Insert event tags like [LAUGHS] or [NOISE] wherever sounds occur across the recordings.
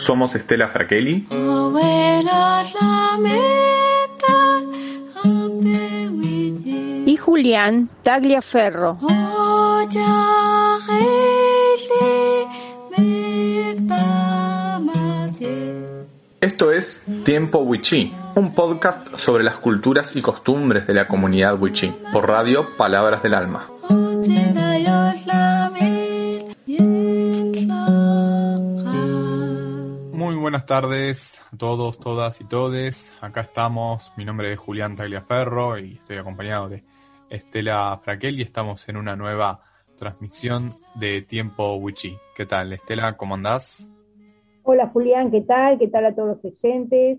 Somos Estela Fraquelli y Julián Tagliaferro. Esto es Tiempo Wichí, un podcast sobre las culturas y costumbres de la comunidad Wichí, por radio Palabras del Alma. Tardes a todos, todas y todes. Acá estamos. Mi nombre es Julián Tagliaferro y estoy acompañado de Estela Fraquel y estamos en una nueva transmisión de Tiempo Wichí. ¿Qué tal, Estela? ¿Cómo andás? Hola, Julián. ¿Qué tal? ¿Qué tal a todos los oyentes?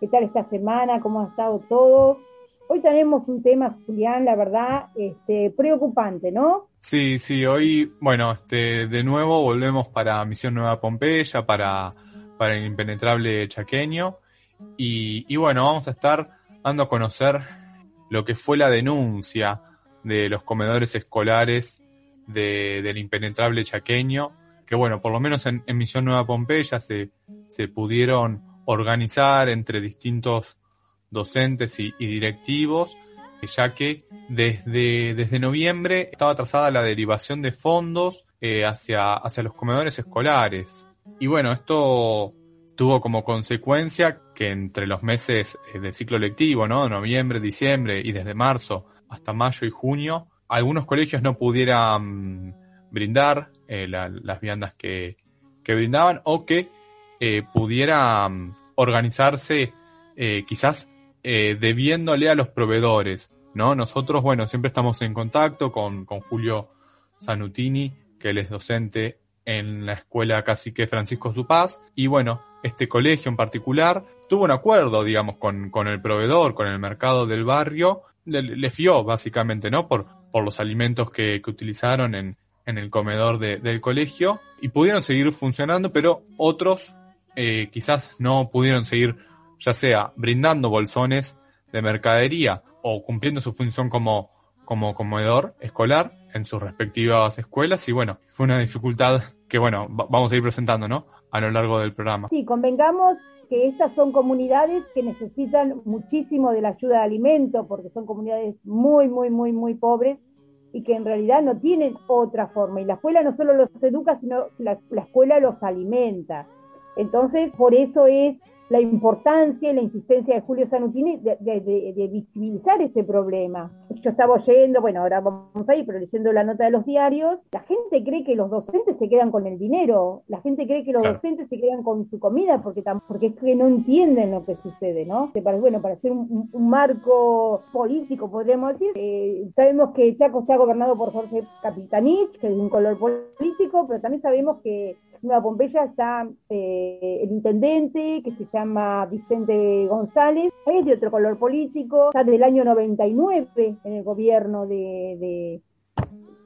¿Qué tal esta semana? ¿Cómo ha estado todo? Hoy tenemos un tema, Julián, la verdad, este, preocupante, ¿no? Sí, sí, hoy, bueno, este, de nuevo volvemos para Misión Nueva Pompeya, para, para el impenetrable chaqueño. Y, y bueno, vamos a estar dando a conocer lo que fue la denuncia de los comedores escolares de, del impenetrable chaqueño, que bueno, por lo menos en, Misión Nueva Pompeya se, se pudieron organizar entre distintos docentes y, y directivos, ya que desde, desde noviembre estaba trazada la derivación de fondos eh, hacia, hacia los comedores escolares. Y bueno, esto tuvo como consecuencia que entre los meses eh, del ciclo lectivo, ¿no? Noviembre, diciembre y desde marzo hasta mayo y junio, algunos colegios no pudieran brindar eh, la, las viandas que, que, brindaban o que eh, pudieran organizarse eh, quizás debiéndole a los proveedores, ¿no? Nosotros, bueno, siempre estamos en contacto con, con Julio Sanutini, que él es docente en la escuela Cacique Francisco Supaz, y bueno, este colegio en particular tuvo un acuerdo, digamos, con, con el proveedor, con el mercado del barrio, le, le fió básicamente, ¿no? Por, por los alimentos que, que utilizaron en, en el comedor de, del colegio. Y pudieron seguir funcionando, pero otros eh, quizás no pudieron seguir, ya sea brindando bolsones de mercadería o cumpliendo su función como, como comedor escolar en sus respectivas escuelas y bueno, fue una dificultad que bueno, vamos a ir presentando, ¿no? A lo largo del programa. Sí, convengamos que estas son comunidades que necesitan muchísimo de la ayuda de alimentos porque son comunidades muy, muy, muy, muy pobres y que en realidad no tienen otra forma. Y la escuela no solo los educa, sino la, la escuela los alimenta. Entonces, por eso es la importancia y la insistencia de Julio Sanutini de, de, de, de, visibilizar este problema. Yo estaba oyendo, bueno, ahora vamos a ir, pero leyendo la nota de los diarios, la gente cree que los docentes se quedan con el dinero, la gente cree que los claro. docentes se quedan con su comida porque, porque es que no entienden lo que sucede, ¿no? Bueno, para hacer un, un marco político, podríamos decir, eh, sabemos que Chaco está gobernado por Jorge Capitanich, que es de un color político, pero también sabemos que Nueva Pompeya está eh, el intendente, que se llama Vicente González, es de otro color político, está del año 99 en el gobierno de, de,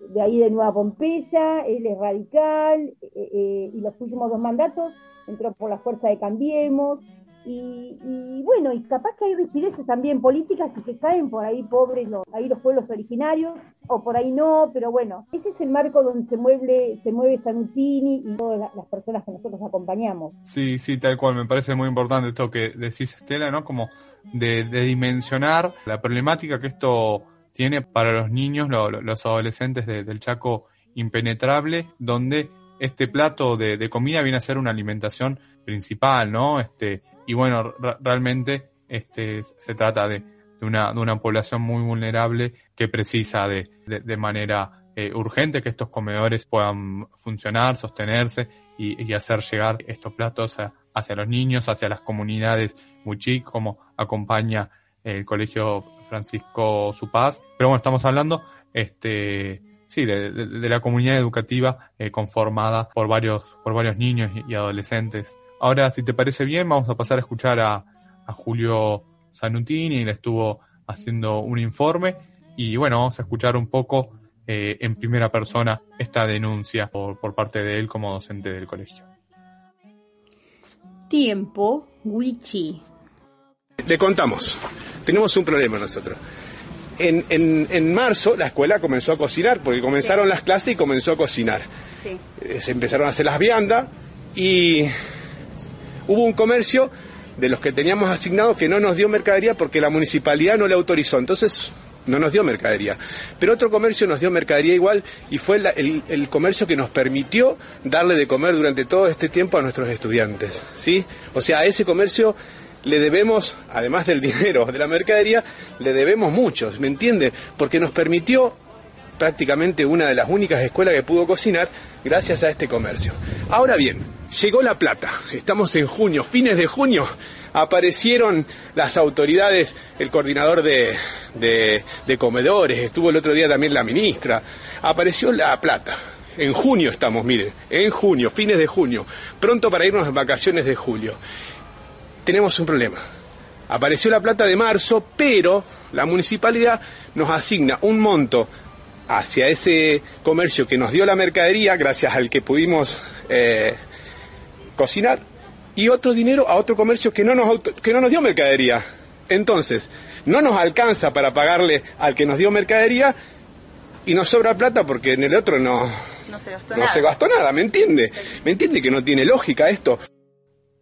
de ahí de Nueva Pompeya, él es radical, eh, eh, y los últimos dos mandatos entró por la fuerza de Cambiemos, y, y, bueno, y capaz que hay rispideces también políticas y que caen por ahí pobres los, ahí los pueblos originarios, o por ahí no, pero bueno, ese es el marco donde se mueve, se mueve Sanutini y todas las, personas que nosotros acompañamos. Sí, sí, tal cual, me parece muy importante esto que decís Estela, ¿no? Como de, de dimensionar la problemática que esto tiene para los niños, lo, lo, los adolescentes de, del Chaco impenetrable, donde este plato de, de, comida viene a ser una alimentación principal, ¿no? Este, y bueno, realmente este, se trata de, de, una, de una población muy vulnerable que precisa de, de, manera eh, urgente que estos comedores puedan funcionar, sostenerse y, y hacer llegar estos platos hacia los niños, hacia las comunidades muy como acompaña el Colegio Francisco Supaz. Pero bueno, estamos hablando este, sí, de, de, la comunidad educativa eh, conformada por varios, por varios niños y, adolescentes. Ahora, si te parece bien, vamos a pasar a escuchar a, a Julio Sanutini, él estuvo haciendo un informe y bueno, vamos a escuchar un poco eh, en primera persona esta denuncia por, por parte de él como docente del colegio. Tiempo, Wichi. Le contamos, tenemos un problema nosotros en, en, en, marzo la escuela comenzó a cocinar, porque comenzaron sí. las clases y comenzó a cocinar. Sí. Se empezaron a hacer las viandas y Hubo un comercio de los que teníamos asignados que no nos dio mercadería porque la municipalidad no le autorizó. Entonces no nos dio mercadería. Pero otro comercio nos dio mercadería igual y fue el, comercio que nos permitió darle de comer durante todo este tiempo a nuestros estudiantes. ¿sí? O sea, a ese comercio le debemos, además del [LAUGHS] dinero, de la mercadería, le debemos muchos, ¿me entiende? Porque nos permitió prácticamente una de las únicas escuelas que pudo cocinar gracias a este comercio. Ahora bien, llegó la plata, estamos en junio, fines de junio, aparecieron las autoridades, el coordinador de, comedores, estuvo el otro día también la ministra, apareció la plata. En junio estamos, mire, en junio, fines de junio, pronto para irnos en vacaciones de julio. Tenemos un problema. Apareció la plata de marzo, pero la municipalidad nos asigna un monto hacia ese comercio que nos dio la mercadería, gracias al que pudimos eh, cocinar, y otro dinero a otro comercio que no, nos que no nos dio mercadería. Entonces, no nos alcanza para pagarle al que nos dio mercadería y nos sobra plata porque en el otro no, no, se, gastó nada. se gastó nada, ¿me entiende? ¿Me entiende que no tiene lógica esto?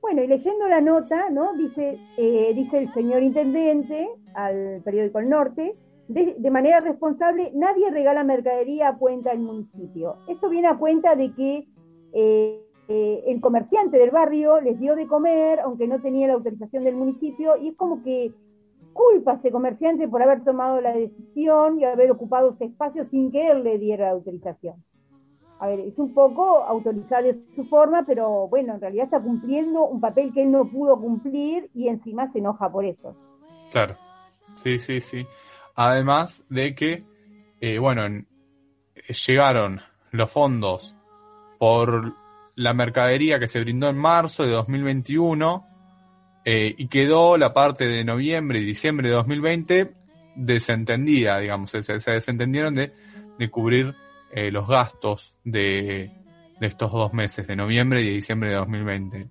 Bueno, y leyendo la nota, ¿no? Dice, eh, dice el señor intendente al periódico El Norte, de, manera responsable, nadie regala mercadería a cuenta del municipio. Esto viene a cuenta de que eh, eh, el comerciante del barrio les dio de comer, aunque no tenía la autorización del municipio, y es como que culpa a ese comerciante por haber tomado la decisión y haber ocupado ese espacio sin que él le diera la autorización. A ver, es un poco autorizar de su forma, pero bueno, en realidad está cumpliendo un papel que él no pudo cumplir y encima se enoja por eso. Claro, sí, sí, sí. Además de que, eh, bueno, llegaron los fondos por la mercadería que se brindó en marzo de 2021 eh, y quedó la parte de noviembre y diciembre de 2020 desentendida, digamos, se, desentendieron de, cubrir eh, los gastos de, estos dos meses, de noviembre y de diciembre de 2020.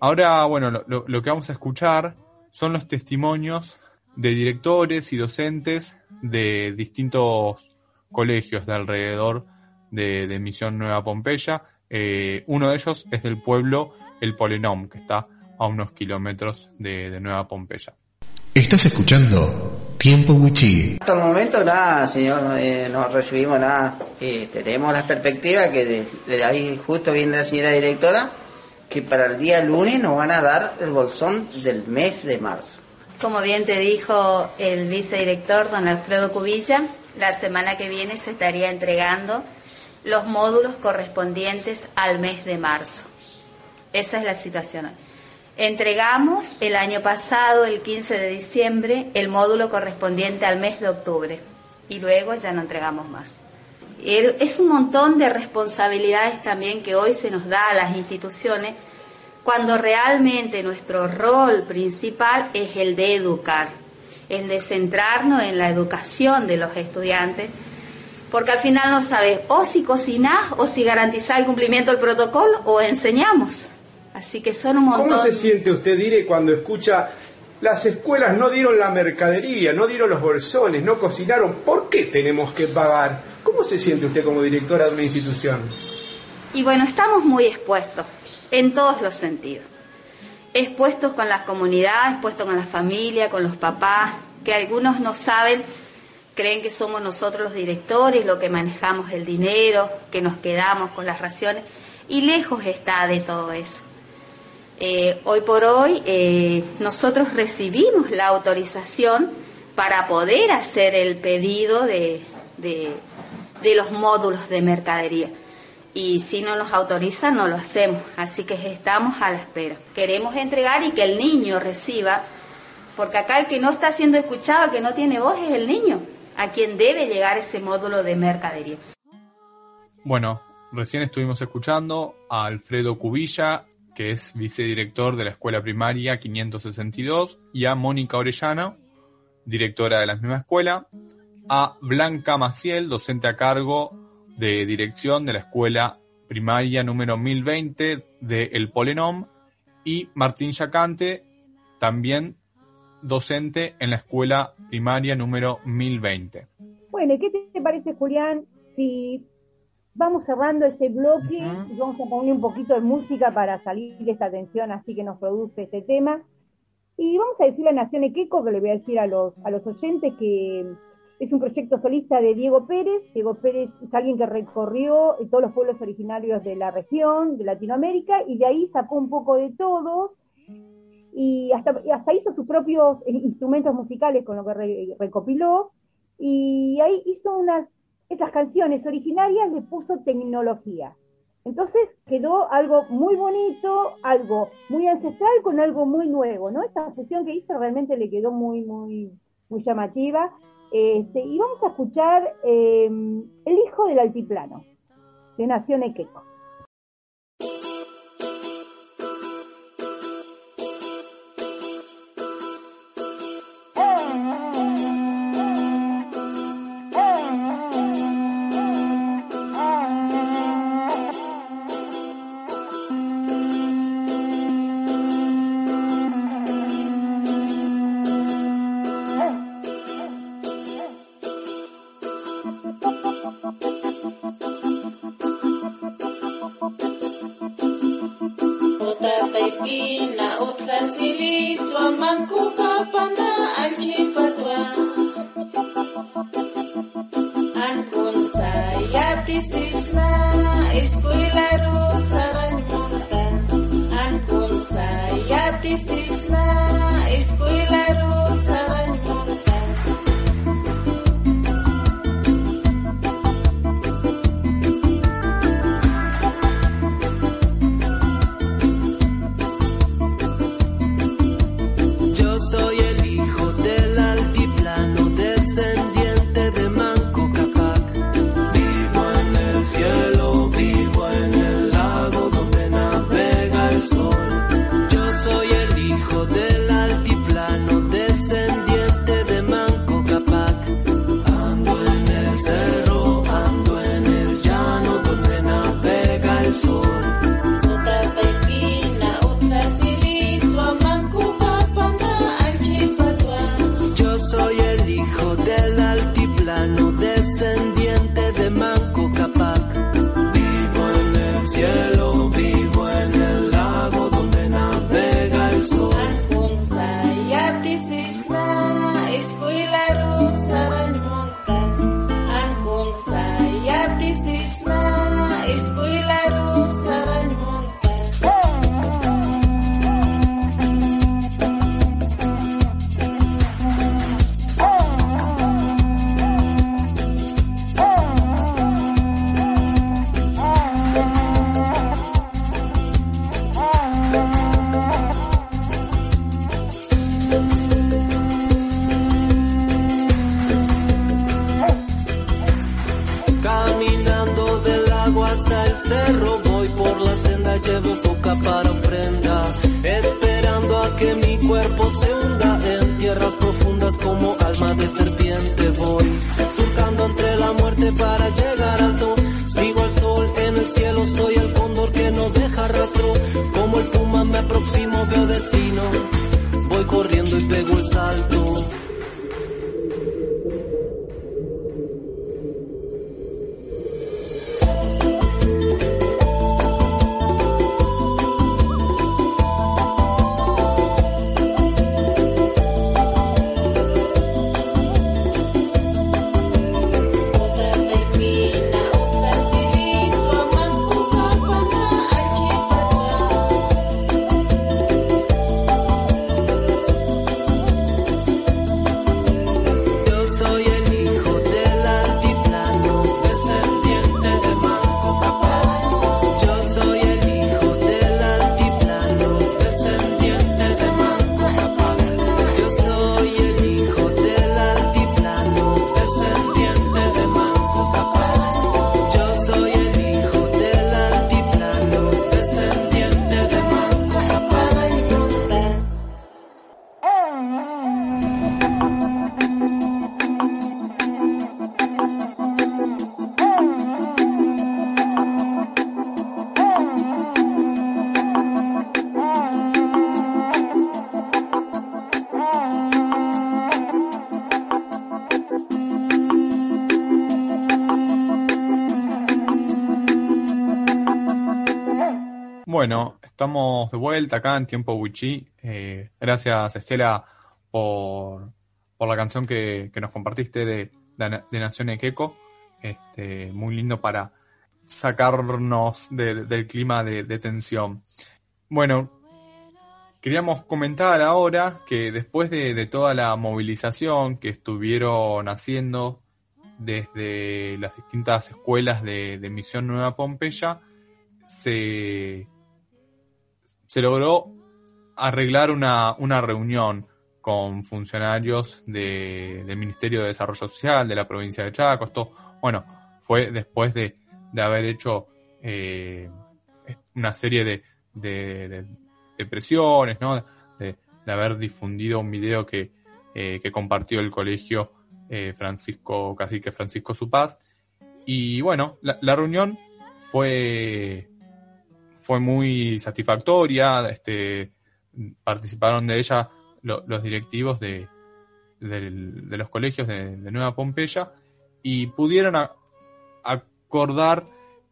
Ahora, bueno, lo, lo que vamos a escuchar son los testimonios de directores y docentes de distintos colegios de alrededor de, Misión Nueva Pompeya. Eh, uno de ellos es del pueblo El Polenom, que está a unos kilómetros de, Nueva Pompeya. Estás escuchando Tiempo Wichi. Hasta el momento nada, señor, eh, no recibimos nada. Eh, tenemos la perspectiva que de, ahí justo viene la señora directora, que para el día lunes nos van a dar el bolsón del mes de marzo. Como bien te dijo el vicedirector don Alfredo Cubilla, la semana que viene se estaría entregando los módulos correspondientes al mes de marzo. Esa es la situación. Entregamos el año pasado, el 15 de diciembre, el módulo correspondiente al mes de octubre y luego ya no entregamos más. Es un montón de responsabilidades también que hoy se nos da a las instituciones cuando realmente nuestro rol principal es el de educar, el de centrarnos en la educación de los estudiantes, porque al final no sabes o si cocinás o si garantizás el cumplimiento del protocolo o enseñamos. Así que son un montón. ¿Cómo se siente usted, Dire, cuando escucha las escuelas no dieron la mercadería, no dieron los bolsones, no cocinaron? ¿Por qué tenemos que pagar? ¿Cómo se siente usted como directora de una institución? Y bueno, estamos muy expuestos en todos los sentidos. Expuestos con las comunidades, expuestos con la familia, con los papás, que algunos no saben, creen que somos nosotros los directores, los que manejamos el dinero, que nos quedamos con las raciones, y lejos está de todo eso. Eh, hoy por hoy eh, nosotros recibimos la autorización para poder hacer el pedido de, de los módulos de mercadería y si no nos autoriza no lo hacemos, así que estamos a la espera. Queremos entregar y que el niño reciba, porque acá el que no está siendo escuchado, que no tiene voz es el niño, a quien debe llegar ese módulo de mercadería. Bueno, recién estuvimos escuchando a Alfredo Cubilla, que es vicedirector de la Escuela Primaria 562, y a Mónica Orellana, directora de la misma escuela, a Blanca Maciel, docente a cargo de dirección de la escuela primaria número 1020 de El Polenom y Martín Yacante, también docente en la escuela primaria número 1020. Bueno, ¿qué te parece, Julián, si vamos cerrando este bloque y vamos a poner un poquito de música para salir de esta tensión así que nos produce este tema. Y vamos a decir la Nación Equeco, que le voy a decir a los, a los oyentes que es un proyecto solista de Diego Pérez. Diego Pérez es alguien que recorrió todos los pueblos originarios de la región, de Latinoamérica, y de ahí sacó un poco de todos y hasta, hasta hizo sus propios instrumentos musicales con lo que recopiló y ahí hizo unas, esas canciones originarias le puso tecnología. Entonces quedó algo muy bonito, algo muy ancestral con algo muy nuevo, ¿no? Esa fusión que hizo realmente le quedó muy, muy, muy llamativa. Este, y vamos a escuchar eh, El hijo del altiplano, de Nación Equeco. Cancún. Bueno, estamos de vuelta acá en Tiempo Wichi. Eh, gracias, Estela, por, por la canción que, nos compartiste de, de Nación Equeco. Este, muy lindo para sacarnos del clima de, tensión. Bueno, queríamos comentar ahora que después de, toda la movilización que estuvieron haciendo desde las distintas escuelas de, Misión Nueva Pompeya, se, se logró arreglar una, una reunión con funcionarios del Ministerio de Desarrollo Social de la provincia de Chaco. Esto, bueno, fue después de, haber hecho eh, una serie de, de, presiones, ¿no? De, haber difundido un video que, eh, que compartió el colegio eh, Francisco Cacique Francisco Supaz. Y bueno, la reunión fue, fue muy satisfactoria. Este, participaron de ella los directivos de, los colegios de, Nueva Pompeya y pudieron acordar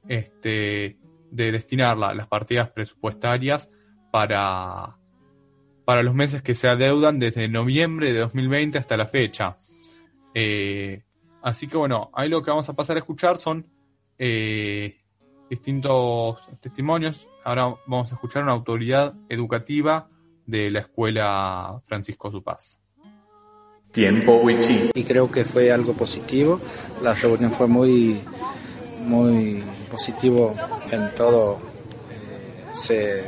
este, de destinar las partidas presupuestarias para, para los meses que se adeudan desde noviembre de 2020 hasta la fecha. Eh, así que bueno, ahí lo que vamos a pasar a escuchar son eh, distintos testimonios. Ahora vamos a escuchar una autoridad educativa de la escuela Francisco Supaz. Tiempo Wichi. Y creo que fue algo positivo. La reunión fue muy, muy positivo en todo. Eh, se,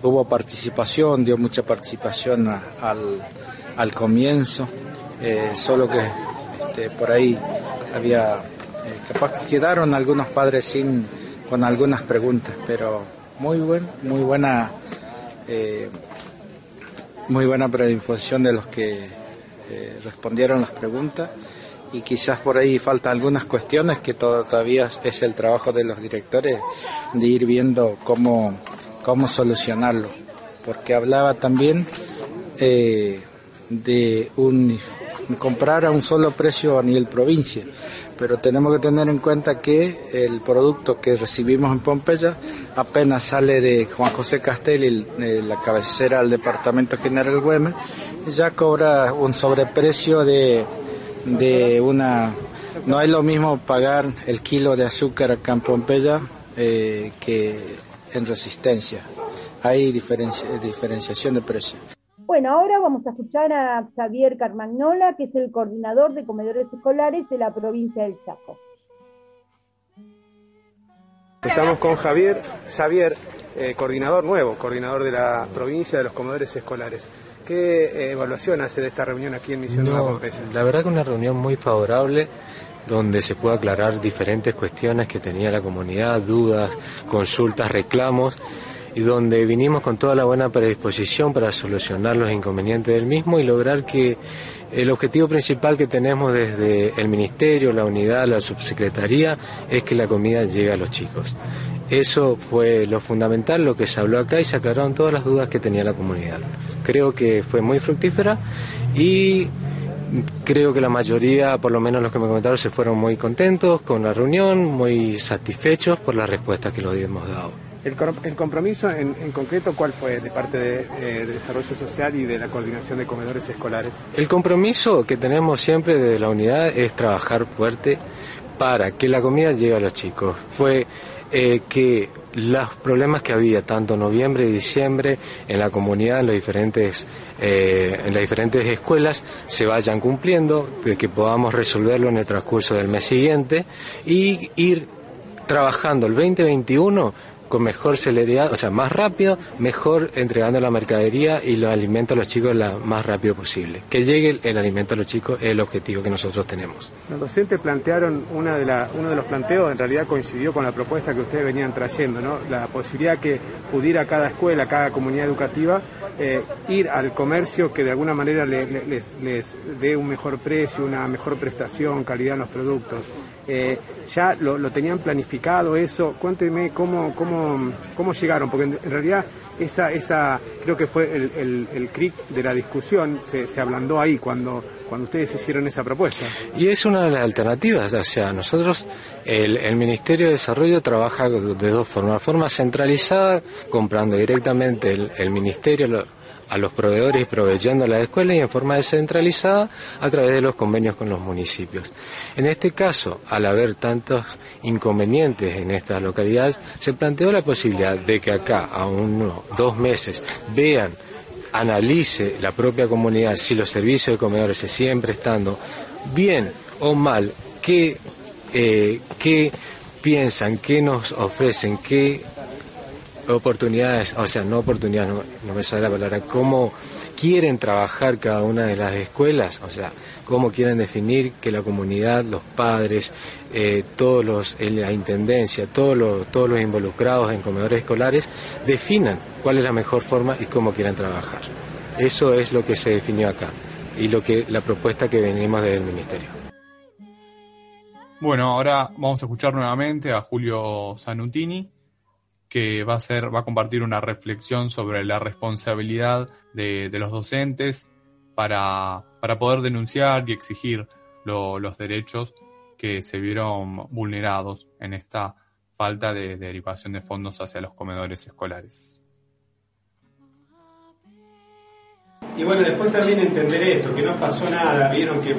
hubo participación, dio mucha participación al, al, comienzo. Eh, solo que este, por ahí había, eh, capaz que quedaron algunos padres sin, con algunas preguntas, pero muy buen, muy buena muy buena predisposición de los que eh, respondieron las preguntas y quizás por ahí falta algunas cuestiones que todavía es el trabajo de los directores de ir viendo cómo, cómo solucionarlo. Porque hablaba también eh, de un comprar a un solo precio a nivel provincia pero tenemos que tener en cuenta que el producto que recibimos en Pompeya apenas sale de Juan José Castel, la cabecera del Departamento General Güemes, ya cobra un sobreprecio de, de una... No es lo mismo pagar el kilo de azúcar acá en Pompeya eh, que en resistencia. Hay diferenciación de precio. Bueno, ahora vamos a escuchar a Xavier Carmagnola, que es el coordinador de comedores escolares de la provincia del Chaco. Estamos con Javier, Xavier, eh, coordinador nuevo, coordinador de la provincia de los comedores escolares. ¿Qué eh, evaluación hace de esta reunión aquí en Misión Nueva Pompeya? La verdad que una reunión muy favorable donde se puede aclarar diferentes cuestiones que tenía la comunidad, dudas, consultas, reclamos y donde vinimos con toda la buena predisposición para solucionar los inconvenientes del mismo y lograr que el objetivo principal que tenemos desde el Ministerio, la unidad, la subsecretaría, es que la comida llegue a los chicos. Eso fue lo fundamental, lo que se habló acá y se aclararon todas las dudas que tenía la comunidad. Creo que fue muy fructífera y creo que la mayoría, por lo menos los que me comentaron, se fueron muy contentos con la reunión, muy satisfechos por la respuesta que los hemos dado. El, compromiso en, concreto, ¿cuál fue de parte de, eh, de, Desarrollo Social y de la Coordinación de Comedores Escolares? El compromiso que tenemos siempre de la unidad es trabajar fuerte para que la comida llegue a los chicos. Fue eh, que los problemas que había tanto en noviembre y diciembre en la comunidad, en, los diferentes, eh, en las diferentes escuelas, se vayan cumpliendo, que podamos resolverlo en el transcurso del mes siguiente y ir trabajando el 2021 con mejor celeridad, o sea, más rápido, mejor entregando la mercadería y los alimentos a los chicos lo más rápido posible. Que llegue el alimento a los chicos es el objetivo que nosotros tenemos. Los docentes plantearon, una de la, uno de los planteos en realidad coincidió con la propuesta que ustedes venían trayendo, ¿no? la posibilidad que pudiera cada escuela, cada comunidad educativa, eh, ir al comercio que de alguna manera les, les dé un mejor precio, una mejor prestación, calidad en los productos. Eh, ya lo, tenían planificado eso. Cuénteme cómo, cómo, cómo llegaron, porque en, realidad esa, esa creo que fue el, el, cric de la discusión, se, se ablandó ahí cuando, cuando ustedes hicieron esa propuesta. Y es una de las alternativas, o sea, nosotros, el, Ministerio de Desarrollo trabaja de dos formas, forma centralizada, comprando directamente el, el Ministerio, a los proveedores proveyendo a la escuela y en forma descentralizada a través de los convenios con los municipios. En este caso, al haber tantos inconvenientes en estas localidades, se planteó la posibilidad de que acá, a uno, dos meses, vean analice la propia comunidad si los servicios de comedores se siguen prestando bien o mal, qué, eh, qué piensan, qué nos ofrecen, qué oportunidades, o sea, no oportunidades, no, me sale la palabra, cómo quieren trabajar cada una de las escuelas, o sea, cómo quieren definir que la comunidad, los padres, eh, todos los, la intendencia, todos los, todos los involucrados en comedores escolares definan cuál es la mejor forma y cómo quieren trabajar. Eso es lo que se definió acá y lo que la propuesta que venimos del ministerio. Bueno, ahora vamos a escuchar nuevamente a Julio Sanutini que va a ser, va a compartir una reflexión sobre la responsabilidad de, los docentes para, para, poder denunciar y exigir los derechos que se vieron vulnerados en esta falta de derivación de fondos hacia los comedores escolares. Y bueno, después también entender esto, que no pasó nada, vieron que,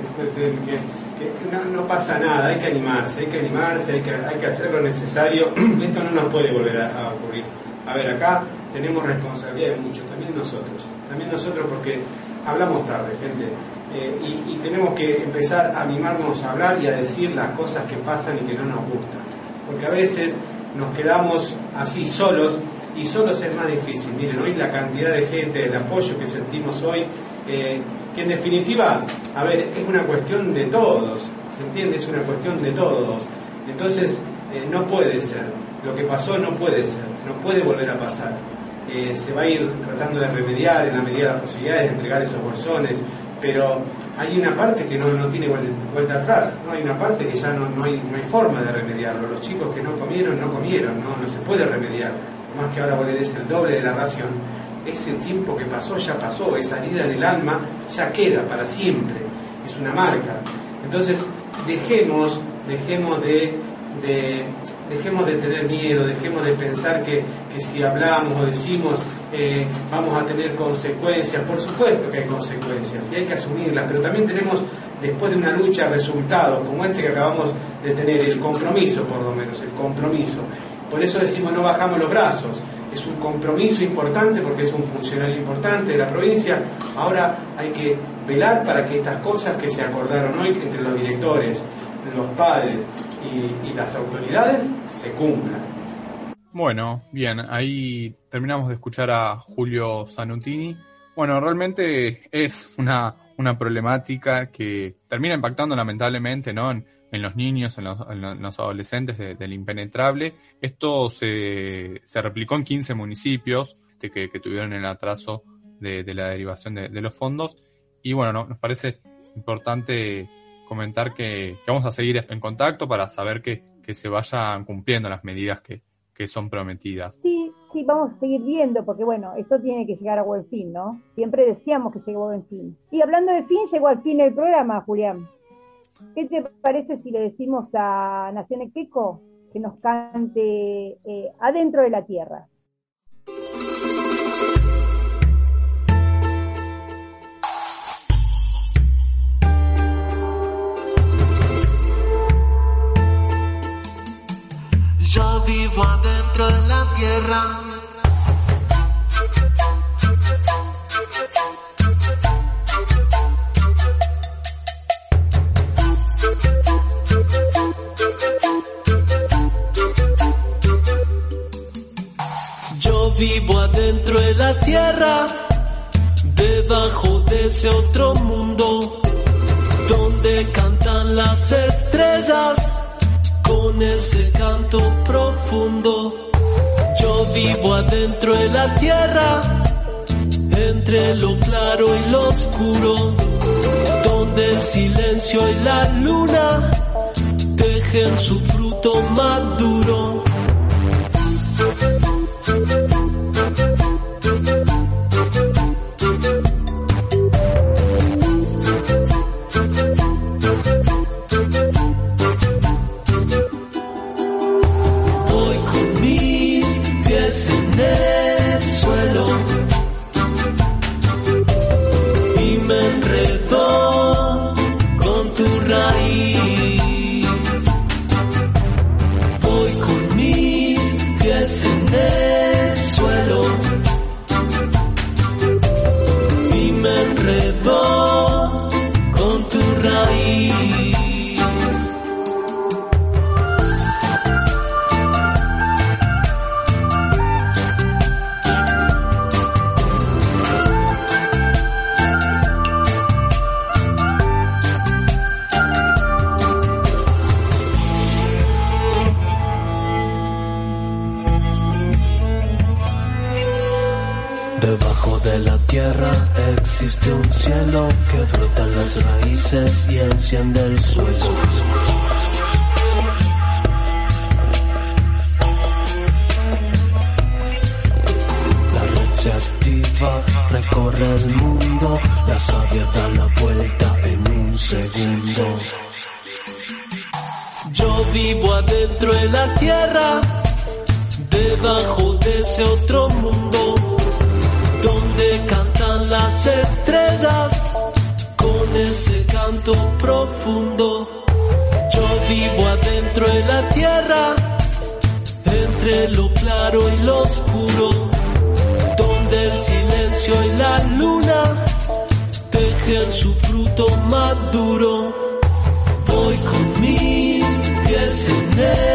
no, pasa nada, hay que animarse, hay que animarse, hay que, hay que hacer lo necesario, [CLEARS THROAT] esto no nos puede volver a, ocurrir. A ver, acá tenemos responsabilidad de muchos, también nosotros, también nosotros porque hablamos tarde, gente, eh, y, tenemos que empezar a animarnos a hablar y a decir las cosas que pasan y que no nos gustan, porque a veces nos quedamos así solos y solos es más difícil. Miren, hoy la cantidad de gente, el apoyo que sentimos hoy, eh, que en definitiva, a ver, es una cuestión de todos, ¿se entiende? Es una cuestión de todos. Entonces, eh, no puede ser, lo que pasó no puede ser, no puede volver a pasar. Eh, se va a ir tratando de remediar en la medida de las posibilidades de entregar esos bolsones, pero hay una parte que no, no tiene vuelta, atrás, ¿no? hay una parte que ya no, no, hay, no hay forma de remediarlo. Los chicos que no comieron, no comieron, no, no se puede remediar, más que ahora vos el doble de la ración ese tiempo que pasó ya pasó, esa herida en el alma ya queda para siempre, es una marca. Entonces, dejemos, dejemos de, dejemos de tener miedo, dejemos de pensar que, si hablamos o decimos eh, vamos a tener consecuencias, por supuesto que hay consecuencias y hay que asumirlas, pero también tenemos después de una lucha resultados como este que acabamos de tener, el compromiso por lo menos, el compromiso. Por eso decimos no bajamos los brazos, es un compromiso importante porque es un funcionario importante de la provincia. Ahora hay que velar para que estas cosas que se acordaron hoy entre los directores, los padres y, las autoridades se cumplan. Bueno, bien, ahí terminamos de escuchar a Julio Sanutini. Bueno, realmente es una, una problemática que termina impactando lamentablemente ¿no? en, en los niños, en los, adolescentes del impenetrable. Esto se, se, replicó en 15 municipios este, que, tuvieron el atraso de, la derivación de, los fondos. Y bueno, nos parece importante comentar que, vamos a seguir en contacto para saber que, se vayan cumpliendo las medidas que, son prometidas. Sí, sí, vamos a seguir viendo, porque bueno, esto tiene que llegar a buen fin, ¿no? Siempre decíamos que llegó a buen fin. Y hablando de fin, llegó al fin el programa, Julián. ¿Qué te parece si le decimos a Nación Equeco que nos cante eh, Adentro de la Tierra? Yo vivo adentro de la tierra tierra, debajo de ese otro mundo, donde cantan las estrellas con ese canto profundo. Yo vivo adentro de la tierra, entre lo claro y lo oscuro, donde el silencio y la luna tejen su fruto maduro. Debajo de la tierra existe un cielo que brota las raíces y enciende el suelo. La red se activa, recorre el mundo, la savia da la vuelta en un segundo. Yo vivo adentro de la tierra, debajo de ese otro mundo, donde cantan las estrellas con ese canto profundo. Yo vivo adentro de la tierra, entre lo claro y lo oscuro, donde el silencio y la luna tejen su fruto maduro. Voy con mis pies en el